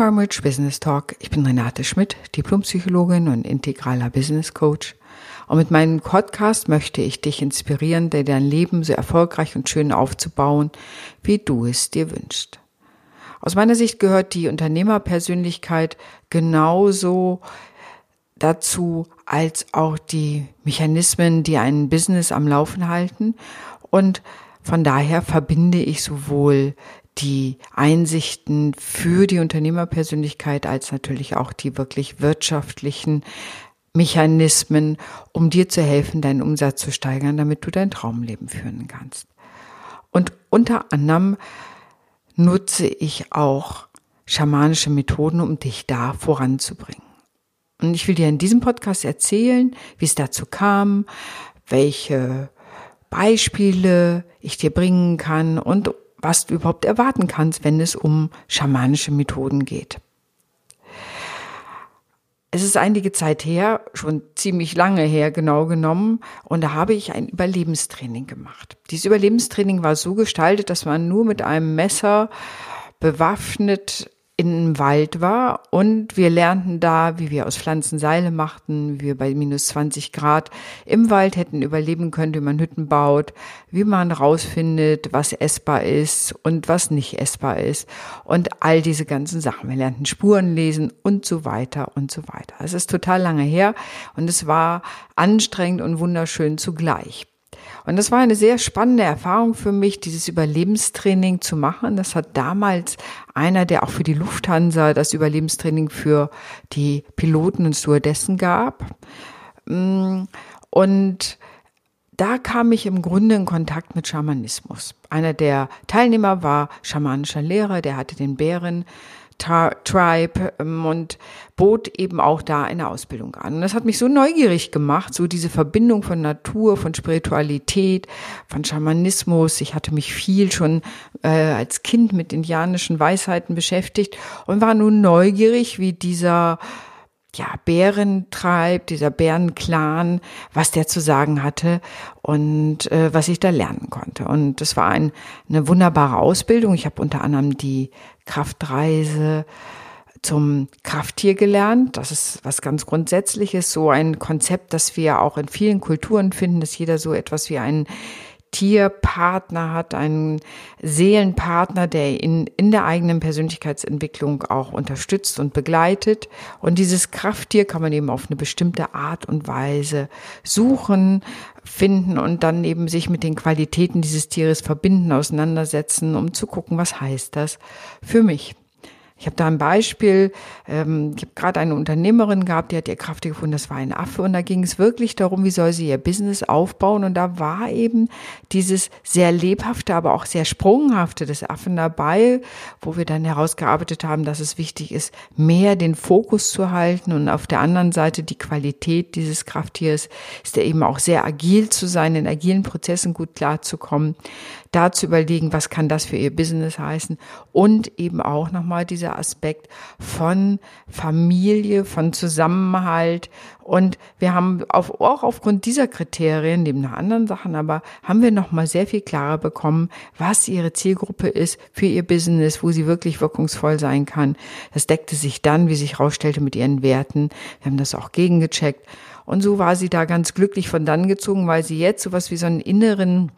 beim Business Talk. Ich bin Renate Schmidt, Diplompsychologin und integraler Business Coach. Und mit meinem Podcast möchte ich dich inspirieren, dir dein Leben so erfolgreich und schön aufzubauen, wie du es dir wünschst. Aus meiner Sicht gehört die Unternehmerpersönlichkeit genauso dazu als auch die Mechanismen, die ein Business am Laufen halten. Und von daher verbinde ich sowohl die Einsichten für die Unternehmerpersönlichkeit als natürlich auch die wirklich wirtschaftlichen Mechanismen, um dir zu helfen, deinen Umsatz zu steigern, damit du dein Traumleben führen kannst. Und unter anderem nutze ich auch schamanische Methoden, um dich da voranzubringen. Und ich will dir in diesem Podcast erzählen, wie es dazu kam, welche Beispiele ich dir bringen kann und was du überhaupt erwarten kannst, wenn es um schamanische Methoden geht. Es ist einige Zeit her, schon ziemlich lange her genau genommen, und da habe ich ein Überlebenstraining gemacht. Dieses Überlebenstraining war so gestaltet, dass man nur mit einem Messer bewaffnet im Wald war und wir lernten da, wie wir aus Pflanzen Seile machten, wie wir bei minus 20 Grad im Wald hätten überleben können, wie man Hütten baut, wie man rausfindet, was essbar ist und was nicht essbar ist und all diese ganzen Sachen. Wir lernten Spuren lesen und so weiter und so weiter. Es ist total lange her und es war anstrengend und wunderschön zugleich. Und das war eine sehr spannende Erfahrung für mich, dieses Überlebenstraining zu machen. Das hat damals einer, der auch für die Lufthansa das Überlebenstraining für die Piloten und Stewardessen gab. Mm, und da kam ich im Grunde in Kontakt mit Schamanismus. Einer der Teilnehmer war schamanischer Lehrer, der hatte den Bären Tribe ähm, und bot eben auch da eine Ausbildung an. Und das hat mich so neugierig gemacht, so diese Verbindung von Natur, von Spiritualität, von Schamanismus. Ich hatte mich viel schon äh, als Kind mit indianischen Weisheiten beschäftigt und war nun neugierig, wie dieser ja, Bärentreib, dieser Bärenclan, was der zu sagen hatte und äh, was ich da lernen konnte. Und das war ein, eine wunderbare Ausbildung. Ich habe unter anderem die Kraftreise zum Krafttier gelernt. Das ist was ganz Grundsätzliches, so ein Konzept, das wir auch in vielen Kulturen finden, dass jeder so etwas wie einen Tierpartner hat, einen Seelenpartner, der ihn in der eigenen Persönlichkeitsentwicklung auch unterstützt und begleitet. Und dieses Krafttier kann man eben auf eine bestimmte Art und Weise suchen, finden und dann eben sich mit den Qualitäten dieses Tieres verbinden, auseinandersetzen, um zu gucken, was heißt das für mich. Ich habe da ein Beispiel, ähm, ich habe gerade eine Unternehmerin gehabt, die hat ihr Kraft gefunden, das war ein Affe. Und da ging es wirklich darum, wie soll sie ihr Business aufbauen. Und da war eben dieses sehr lebhafte, aber auch sehr sprunghafte des Affen dabei, wo wir dann herausgearbeitet haben, dass es wichtig ist, mehr den Fokus zu halten. Und auf der anderen Seite die Qualität dieses Krafttiers ist ja eben auch sehr agil zu sein, in agilen Prozessen gut klarzukommen, da zu überlegen, was kann das für ihr Business heißen und eben auch nochmal diese dieser Aspekt von Familie, von Zusammenhalt. Und wir haben auf, auch aufgrund dieser Kriterien, neben anderen Sachen, aber haben wir nochmal sehr viel klarer bekommen, was ihre Zielgruppe ist für ihr Business, wo sie wirklich wirkungsvoll sein kann. Das deckte sich dann, wie sich herausstellte, mit ihren Werten. Wir haben das auch gegengecheckt. Und so war sie da ganz glücklich von dann gezogen, weil sie jetzt sowas wie so einen inneren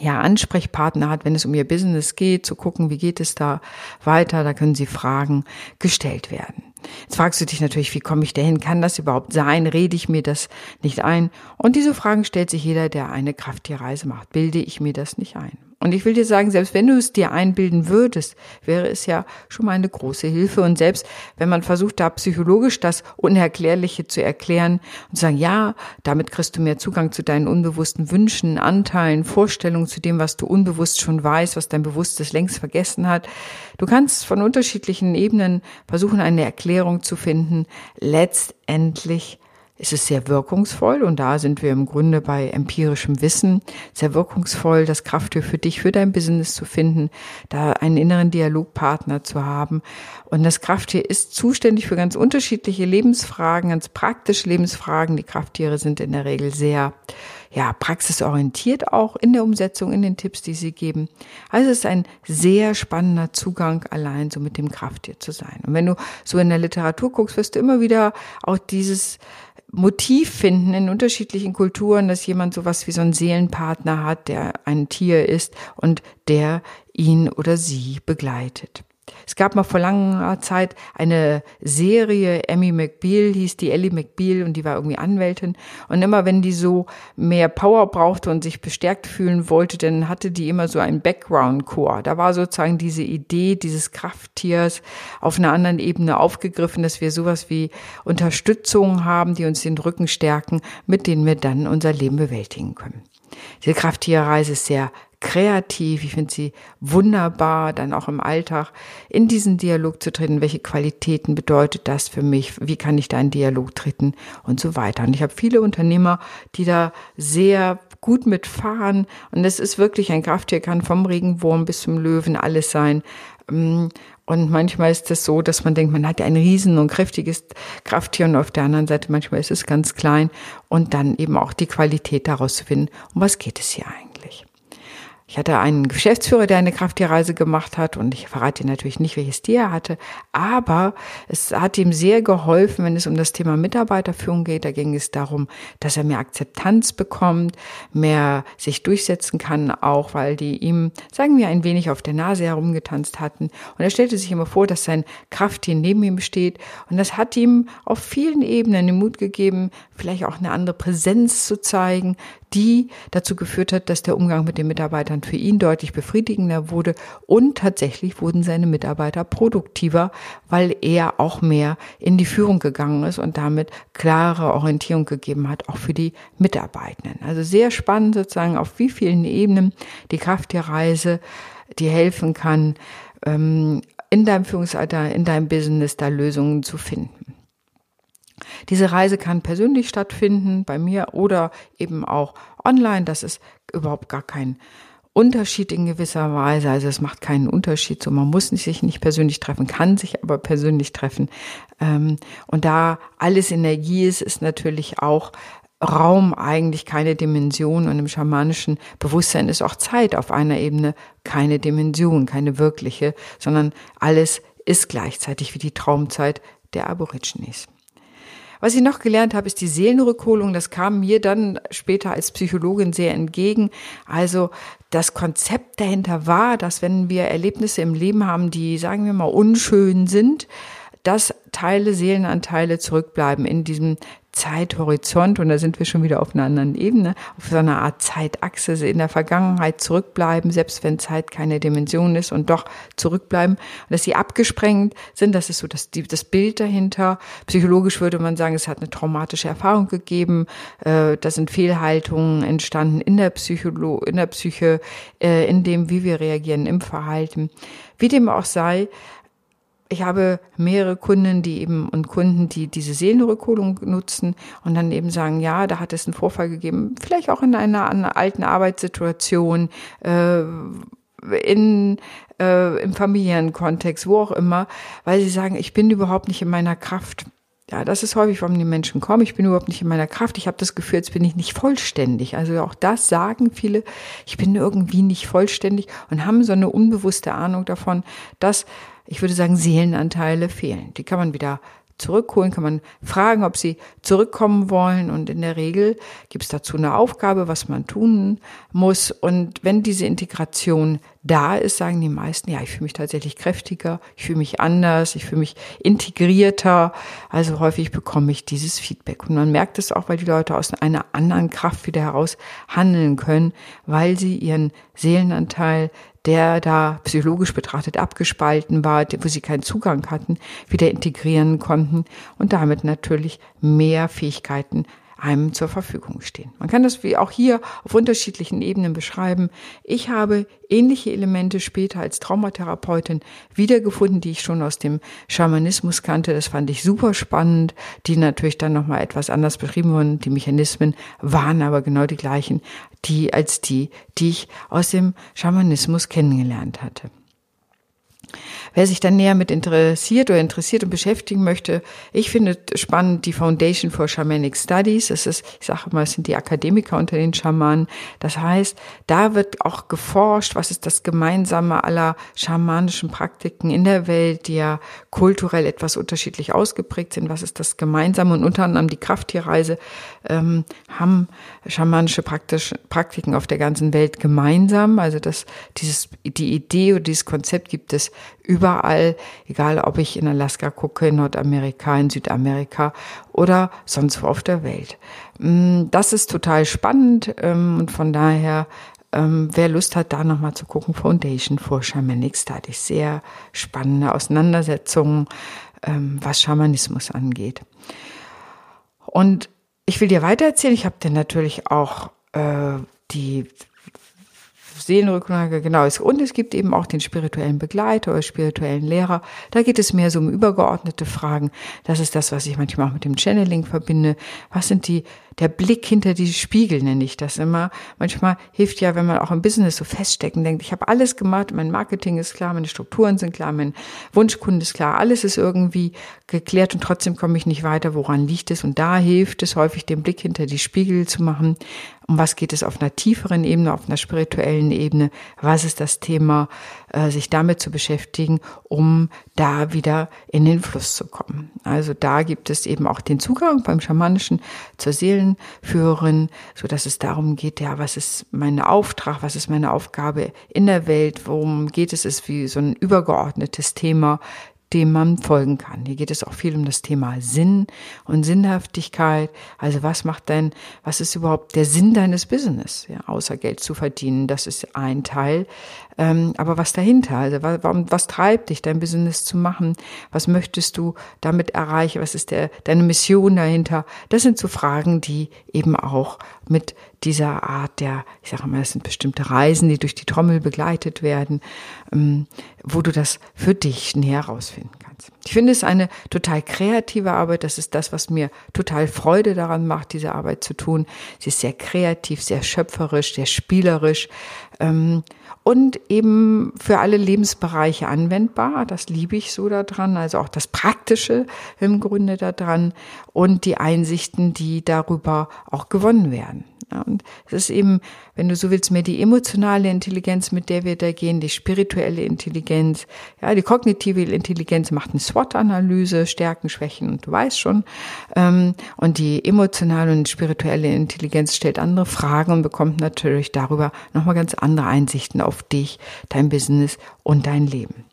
ja, Ansprechpartner hat, wenn es um ihr Business geht, zu gucken, wie geht es da weiter, da können sie Fragen gestellt werden. Jetzt fragst du dich natürlich, wie komme ich dahin? Kann das überhaupt sein? Rede ich mir das nicht ein? Und diese Fragen stellt sich jeder, der eine Krafttierreise macht. Bilde ich mir das nicht ein? Und ich will dir sagen, selbst wenn du es dir einbilden würdest, wäre es ja schon mal eine große Hilfe. Und selbst wenn man versucht, da psychologisch das Unerklärliche zu erklären und zu sagen, ja, damit kriegst du mehr Zugang zu deinen unbewussten Wünschen, Anteilen, Vorstellungen zu dem, was du unbewusst schon weißt, was dein Bewusstes längst vergessen hat. Du kannst von unterschiedlichen Ebenen versuchen, eine Erklärung zu finden. Letztendlich ist es sehr wirkungsvoll und da sind wir im Grunde bei empirischem Wissen sehr wirkungsvoll, das Krafttier für dich, für dein Business zu finden, da einen inneren Dialogpartner zu haben. Und das Krafttier ist zuständig für ganz unterschiedliche Lebensfragen, ganz praktische Lebensfragen. Die Krafttiere sind in der Regel sehr ja, praxisorientiert auch in der Umsetzung, in den Tipps, die sie geben. Also es ist ein sehr spannender Zugang, allein so mit dem Krafttier zu sein. Und wenn du so in der Literatur guckst, wirst du immer wieder auch dieses Motiv finden in unterschiedlichen Kulturen, dass jemand sowas wie so einen Seelenpartner hat, der ein Tier ist und der ihn oder sie begleitet. Es gab mal vor langer Zeit eine Serie, Emmy McBeal hieß die Ellie McBeal und die war irgendwie Anwältin. Und immer wenn die so mehr Power brauchte und sich bestärkt fühlen wollte, dann hatte die immer so einen Background-Chor. Da war sozusagen diese Idee dieses Krafttiers auf einer anderen Ebene aufgegriffen, dass wir sowas wie Unterstützung haben, die uns den Rücken stärken, mit denen wir dann unser Leben bewältigen können. Diese Krafttierreise ist sehr kreativ, ich finde sie wunderbar, dann auch im Alltag in diesen Dialog zu treten. Welche Qualitäten bedeutet das für mich? Wie kann ich da in Dialog treten und so weiter? Und ich habe viele Unternehmer, die da sehr gut mitfahren. Und es ist wirklich ein Krafttier, kann vom Regenwurm bis zum Löwen alles sein. Mm, und manchmal ist es so, dass man denkt, man hat ein riesen und kräftiges Krafttier und auf der anderen Seite manchmal ist es ganz klein und dann eben auch die Qualität daraus zu finden. Um was geht es hier eigentlich? Ich hatte einen Geschäftsführer, der eine Krafttierreise gemacht hat und ich verrate Ihnen natürlich nicht, welches Tier er hatte, aber es hat ihm sehr geholfen, wenn es um das Thema Mitarbeiterführung geht. Da ging es darum, dass er mehr Akzeptanz bekommt, mehr sich durchsetzen kann, auch weil die ihm, sagen wir, ein wenig auf der Nase herumgetanzt hatten. Und er stellte sich immer vor, dass sein Krafttier neben ihm steht und das hat ihm auf vielen Ebenen den Mut gegeben, vielleicht auch eine andere Präsenz zu zeigen, die dazu geführt hat, dass der Umgang mit den Mitarbeitern für ihn deutlich befriedigender wurde und tatsächlich wurden seine Mitarbeiter produktiver, weil er auch mehr in die Führung gegangen ist und damit klare Orientierung gegeben hat, auch für die Mitarbeitenden. Also sehr spannend sozusagen, auf wie vielen Ebenen die Kraft der Reise dir helfen kann, ähm, in deinem Führungsalter, in deinem Business da Lösungen zu finden. Diese Reise kann persönlich stattfinden bei mir oder eben auch online. Das ist überhaupt gar kein Unterschied in gewisser Weise. Also es macht keinen Unterschied. So, man muss sich nicht persönlich treffen, kann sich aber persönlich treffen. Ähm, und da alles Energie ist, ist natürlich auch Raum eigentlich keine Dimension und im schamanischen Bewusstsein ist auch Zeit auf einer Ebene keine Dimension, keine wirkliche, sondern alles ist gleichzeitig wie die Traumzeit der Aborigines. Was ich noch gelernt habe, ist die Seelenrückholung. Das kam mir dann später als Psychologin sehr entgegen. Also das Konzept dahinter war, dass wenn wir Erlebnisse im Leben haben, die, sagen wir mal, unschön sind, dass Teile, Seelenanteile zurückbleiben in diesem Zeithorizont, und da sind wir schon wieder auf einer anderen Ebene, auf so einer Art Zeitachse in der Vergangenheit zurückbleiben, selbst wenn Zeit keine Dimension ist und doch zurückbleiben, dass sie abgesprengt sind, das ist so das, das Bild dahinter. Psychologisch würde man sagen, es hat eine traumatische Erfahrung gegeben, äh, da sind Fehlhaltungen entstanden in der Psycholo in der Psyche, äh, in dem, wie wir reagieren im Verhalten. Wie dem auch sei, ich habe mehrere Kunden, die eben und Kunden, die diese Seelenrückholung nutzen und dann eben sagen, ja, da hat es einen Vorfall gegeben, vielleicht auch in einer, einer alten Arbeitssituation, äh, in äh, im Familienkontext, wo auch immer, weil sie sagen, ich bin überhaupt nicht in meiner Kraft. Ja, das ist häufig, warum die Menschen kommen. Ich bin überhaupt nicht in meiner Kraft. Ich habe das Gefühl, jetzt bin ich nicht vollständig. Also auch das sagen viele. Ich bin irgendwie nicht vollständig und haben so eine unbewusste Ahnung davon, dass ich würde sagen, Seelenanteile fehlen. Die kann man wieder zurückholen, kann man fragen, ob sie zurückkommen wollen. Und in der Regel gibt es dazu eine Aufgabe, was man tun muss. Und wenn diese Integration da ist, sagen die meisten, ja, ich fühle mich tatsächlich kräftiger, ich fühle mich anders, ich fühle mich integrierter. Also häufig bekomme ich dieses Feedback. Und man merkt es auch, weil die Leute aus einer anderen Kraft wieder heraus handeln können, weil sie ihren Seelenanteil der da psychologisch betrachtet abgespalten war, wo sie keinen Zugang hatten, wieder integrieren konnten und damit natürlich mehr Fähigkeiten einem zur Verfügung stehen. Man kann das wie auch hier auf unterschiedlichen Ebenen beschreiben. Ich habe ähnliche Elemente später als Traumatherapeutin wiedergefunden, die ich schon aus dem Schamanismus kannte. Das fand ich super spannend, die natürlich dann nochmal etwas anders beschrieben wurden. Die Mechanismen waren aber genau die gleichen, die als die, die ich aus dem Schamanismus kennengelernt hatte. Wer sich dann näher mit interessiert oder interessiert und beschäftigen möchte, ich finde spannend die Foundation for Shamanic Studies. Das ist, ich sage mal, es sind die Akademiker unter den Schamanen. Das heißt, da wird auch geforscht, was ist das Gemeinsame aller schamanischen Praktiken in der Welt, die ja kulturell etwas unterschiedlich ausgeprägt sind. Was ist das Gemeinsame? Und unter anderem die Krafttierreise ähm, haben schamanische Praktisch, Praktiken auf der ganzen Welt gemeinsam. Also das, dieses, die Idee oder dieses Konzept gibt es überall, egal ob ich in Alaska gucke, in Nordamerika, in Südamerika oder sonst wo auf der Welt. Mm, das ist total spannend ähm, und von daher ähm, wer Lust hat, da nochmal zu gucken, Foundation for Shamanic Studies. Sehr spannende Auseinandersetzungen, ähm, was Schamanismus angeht. Und ich will dir weitererzählen, ich habe dir natürlich auch äh, die Seelenrücklage, genau. Und es gibt eben auch den spirituellen Begleiter oder spirituellen Lehrer. Da geht es mehr so um übergeordnete Fragen. Das ist das, was ich manchmal auch mit dem Channeling verbinde. Was sind die, der Blick hinter die Spiegel nenne ich das immer. Manchmal hilft ja, wenn man auch im Business so feststecken denkt, ich habe alles gemacht, mein Marketing ist klar, meine Strukturen sind klar, mein Wunschkunde ist klar, alles ist irgendwie geklärt und trotzdem komme ich nicht weiter. Woran liegt es? Und da hilft es häufig, den Blick hinter die Spiegel zu machen um was geht es auf einer tieferen Ebene, auf einer spirituellen Ebene, was ist das Thema, äh, sich damit zu beschäftigen, um da wieder in den Fluss zu kommen. Also da gibt es eben auch den Zugang beim Schamanischen zur Seelenführerin, so dass es darum geht, ja, was ist mein Auftrag, was ist meine Aufgabe in der Welt, worum geht es, ist wie so ein übergeordnetes Thema, dem man folgen kann. Hier geht es auch viel um das Thema Sinn und Sinnhaftigkeit. Also was macht denn, was ist überhaupt der Sinn deines Business? Ja, außer Geld zu verdienen, das ist ein Teil. Ähm, aber was dahinter? Also warum, was treibt dich, dein Business zu machen? Was möchtest du damit erreichen? Was ist der, deine Mission dahinter? Das sind so Fragen, die eben auch mit dieser Art der, ich sage mal, es sind bestimmte Reisen, die durch die Trommel begleitet werden, ähm, wo du das für dich näher herausfinden kannst. Ich finde es eine total kreative Arbeit. Das ist das, was mir total Freude daran macht, diese Arbeit zu tun. Sie ist sehr kreativ, sehr schöpferisch, sehr spielerisch. Und eben für alle Lebensbereiche anwendbar. Das liebe ich so daran, also auch das Praktische im Grunde daran und die Einsichten, die darüber auch gewonnen werden. Und es ist eben, wenn du so willst, mehr die emotionale Intelligenz, mit der wir da gehen, die spirituelle Intelligenz. Ja, die kognitive Intelligenz macht eine SWOT-Analyse, Stärken, Schwächen und du weißt schon. Ähm, und die emotionale und spirituelle Intelligenz stellt andere Fragen und bekommt natürlich darüber nochmal ganz andere Einsichten auf dich, dein Business und dein Leben.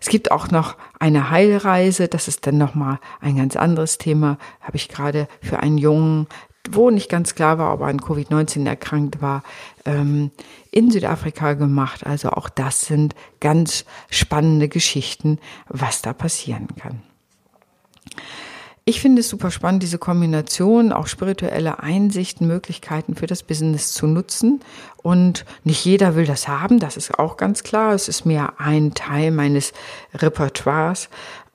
Es gibt auch noch eine Heilreise, das ist dann nochmal ein ganz anderes Thema, habe ich gerade für einen Jungen wo nicht ganz klar war, ob er an Covid-19 erkrankt war, ähm, in Südafrika gemacht. Also auch das sind ganz spannende Geschichten, was da passieren kann. Ich finde es super spannend, diese Kombination, auch spirituelle Einsichten, Möglichkeiten für das Business zu nutzen. Und nicht jeder will das haben, das ist auch ganz klar. Es ist mehr ein Teil meines Repertoires.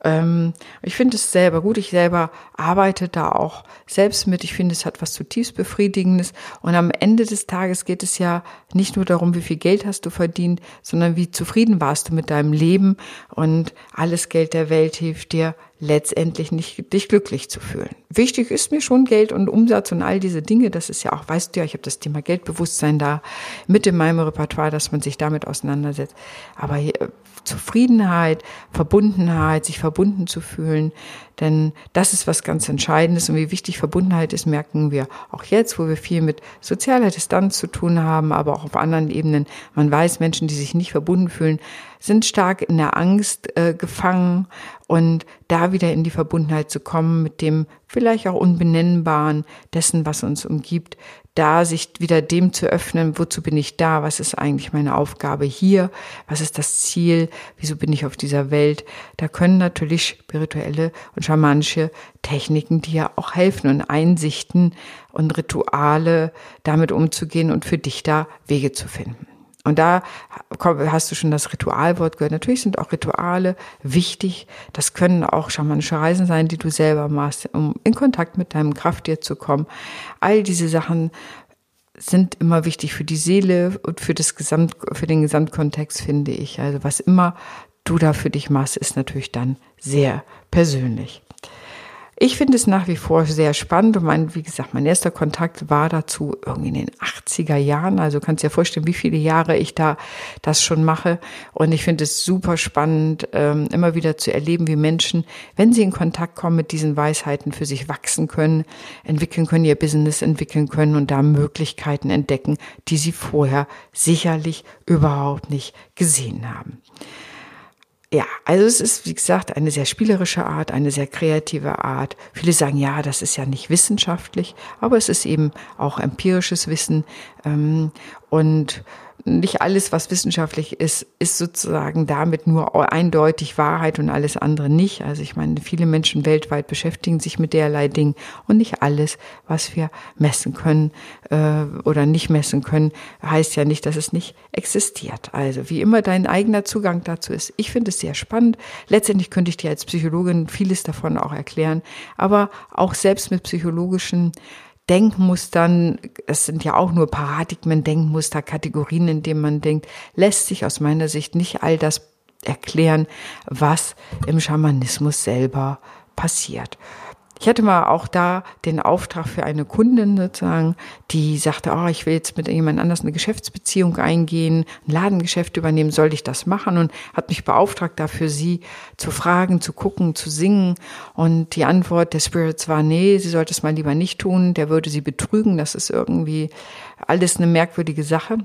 Ähm, ich finde es selber gut. Ich selber arbeite da auch selbst mit. Ich finde, es hat was zutiefst Befriedigendes. Und am Ende des Tages geht es ja nicht nur darum, wie viel Geld hast du verdient, sondern wie zufrieden warst du mit deinem Leben. Und alles Geld der Welt hilft dir letztendlich nicht, dich glücklich zu fühlen. Wichtig ist mir schon Geld und Umsatz und all diese Dinge. Das ist ja auch, weißt du ja, ich habe das Thema Geldbewusstsein da mit in meinem Repertoire, dass man sich damit auseinandersetzt. Aber hier, Zufriedenheit, Verbundenheit, sich verbunden zu fühlen. Denn das ist was ganz Entscheidendes. Und wie wichtig Verbundenheit ist, merken wir auch jetzt, wo wir viel mit sozialer Distanz zu tun haben, aber auch auf anderen Ebenen. Man weiß, Menschen, die sich nicht verbunden fühlen, sind stark in der Angst äh, gefangen und da wieder in die Verbundenheit zu kommen mit dem vielleicht auch Unbenennbaren dessen, was uns umgibt, da sich wieder dem zu öffnen, wozu bin ich da, was ist eigentlich meine Aufgabe hier, was ist das Ziel, wieso bin ich auf dieser Welt. Da können natürlich spirituelle und schamanische Techniken dir auch helfen und Einsichten und Rituale damit umzugehen und für dich da Wege zu finden. Und da hast du schon das Ritualwort gehört. Natürlich sind auch Rituale wichtig. Das können auch schamanische Reisen sein, die du selber machst, um in Kontakt mit deinem Krafttier zu kommen. All diese Sachen sind immer wichtig für die Seele und für das Gesamt, für den Gesamtkontext, finde ich. Also was immer du da für dich machst, ist natürlich dann sehr persönlich. Ich finde es nach wie vor sehr spannend und mein, wie gesagt, mein erster Kontakt war dazu irgendwie in den 80er Jahren. Also kannst dir vorstellen, wie viele Jahre ich da das schon mache. Und ich finde es super spannend, ähm, immer wieder zu erleben, wie Menschen, wenn sie in Kontakt kommen mit diesen Weisheiten, für sich wachsen können, entwickeln können, ihr Business entwickeln können und da Möglichkeiten entdecken, die sie vorher sicherlich überhaupt nicht gesehen haben. Ja, also es ist, wie gesagt, eine sehr spielerische Art, eine sehr kreative Art. Viele sagen, ja, das ist ja nicht wissenschaftlich, aber es ist eben auch empirisches Wissen. Ähm, und nicht alles, was wissenschaftlich ist, ist sozusagen damit nur eindeutig Wahrheit und alles andere nicht. Also ich meine, viele Menschen weltweit beschäftigen sich mit derlei Dingen und nicht alles, was wir messen können äh, oder nicht messen können, heißt ja nicht, dass es nicht existiert. Also wie immer dein eigener Zugang dazu ist. Ich finde es sehr spannend. Letztendlich könnte ich dir als Psychologin vieles davon auch erklären, aber auch selbst mit psychologischen Denkmustern, es sind ja auch nur Paradigmen, Denkmuster, Kategorien, in denen man denkt, lässt sich aus meiner Sicht nicht all das erklären, was im Schamanismus selber passiert. Ich hatte mal auch da den Auftrag für eine Kundin sozusagen, die sagte, oh, ich will jetzt mit jemand anders eine Geschäftsbeziehung eingehen, ein Ladengeschäft übernehmen, soll ich das machen? Und hat mich beauftragt, dafür sie zu fragen, zu gucken, zu singen. Und die Antwort der Spirits war, nee, sie sollte es mal lieber nicht tun, der würde sie betrügen, das ist irgendwie alles eine merkwürdige Sache.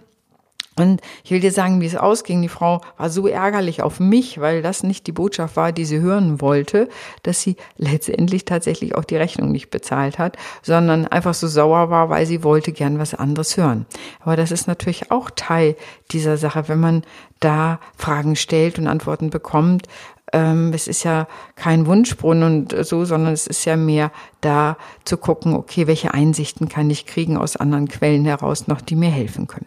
Und ich will dir sagen, wie es ausging. Die Frau war so ärgerlich auf mich, weil das nicht die Botschaft war, die sie hören wollte, dass sie letztendlich tatsächlich auch die Rechnung nicht bezahlt hat, sondern einfach so sauer war, weil sie wollte gern was anderes hören. Aber das ist natürlich auch Teil dieser Sache, wenn man da Fragen stellt und Antworten bekommt, ähm, es ist ja kein Wunschbrunnen und so, sondern es ist ja mehr da zu gucken, okay, welche Einsichten kann ich kriegen aus anderen Quellen heraus noch, die mir helfen können.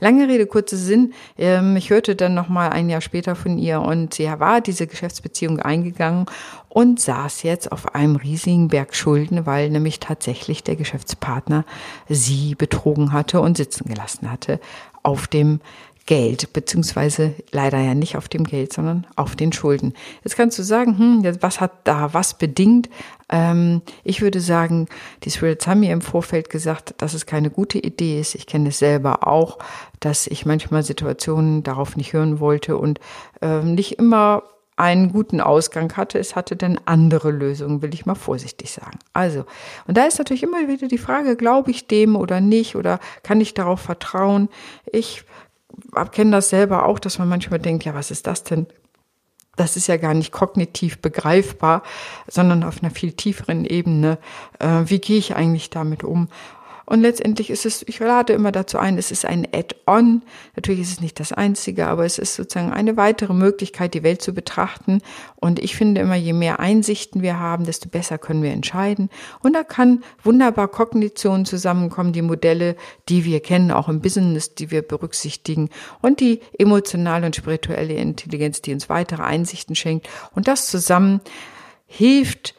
Lange Rede, kurzer Sinn. Ähm, ich hörte dann noch mal ein Jahr später von ihr und sie war diese Geschäftsbeziehung eingegangen und saß jetzt auf einem riesigen Berg Schulden, weil nämlich tatsächlich der Geschäftspartner sie betrogen hatte und sitzen gelassen hatte auf dem Geld, beziehungsweise leider ja nicht auf dem Geld, sondern auf den Schulden. Jetzt kannst du sagen, hm, was hat da was bedingt? Ähm, ich würde sagen, die Spirits haben mir im Vorfeld gesagt, dass es keine gute Idee ist. Ich kenne es selber auch, dass ich manchmal Situationen darauf nicht hören wollte und ähm, nicht immer einen guten Ausgang hatte. Es hatte dann andere Lösungen, will ich mal vorsichtig sagen. Also, und da ist natürlich immer wieder die Frage, glaube ich dem oder nicht oder kann ich darauf vertrauen? Ich kenne das selber auch, dass man manchmal denkt, ja, was ist das denn? Das ist ja gar nicht kognitiv begreifbar, sondern auf einer viel tieferen Ebene. Äh, wie gehe ich eigentlich damit um? Und letztendlich ist es, ich lade immer dazu ein, es ist ein Add-on. Natürlich ist es nicht das einzige, aber es ist sozusagen eine weitere Möglichkeit, die Welt zu betrachten. Und ich finde immer, je mehr Einsichten wir haben, desto besser können wir entscheiden. Und da kann wunderbar Kognition zusammenkommen, die Modelle, die wir kennen, auch im Business, die wir berücksichtigen und die emotionale und spirituelle Intelligenz, die uns weitere Einsichten schenkt. Und das zusammen hilft,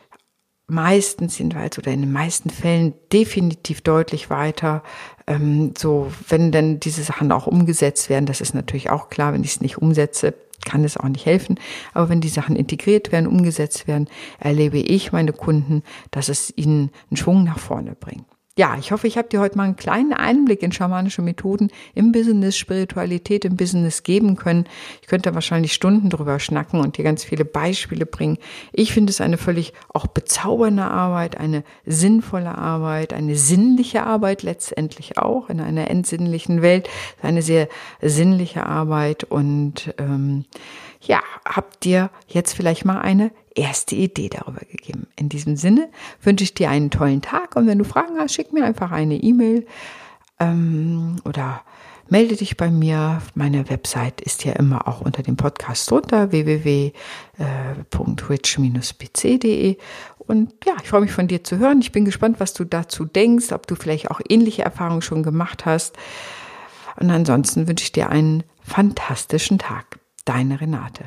meistens jedenfalls oder in den meisten Fällen definitiv deutlich weiter. Ähm, so, wenn denn diese Sachen auch umgesetzt werden, das ist natürlich auch klar, wenn ich es nicht umsetze, kann es auch nicht helfen. Aber wenn die Sachen integriert werden, umgesetzt werden, erlebe ich meine Kunden, dass es ihnen einen Schwung nach vorne bringt. Ja, ich hoffe, ich habe dir heute mal einen kleinen Einblick in schamanische Methoden im Business, Spiritualität im Business geben können. Ich könnte wahrscheinlich Stunden drüber schnacken und dir ganz viele Beispiele bringen. Ich finde es eine völlig auch bezaubernde Arbeit, eine sinnvolle Arbeit, eine sinnliche Arbeit letztendlich auch in einer entsinnlichen Welt. Eine sehr sinnliche Arbeit und ähm, ja, habt dir jetzt vielleicht mal eine erste Idee darüber gegeben. In diesem Sinne wünsche ich dir einen tollen Tag und wenn du Fragen hast, schick mir einfach eine E-Mail ähm, oder melde dich bei mir. Meine Website ist ja immer auch unter dem Podcast drunter, www.rich-pc.de. Und ja, ich freue mich von dir zu hören. Ich bin gespannt, was du dazu denkst, ob du vielleicht auch ähnliche Erfahrungen schon gemacht hast. Und ansonsten wünsche ich dir einen fantastischen Tag. Deine Renate.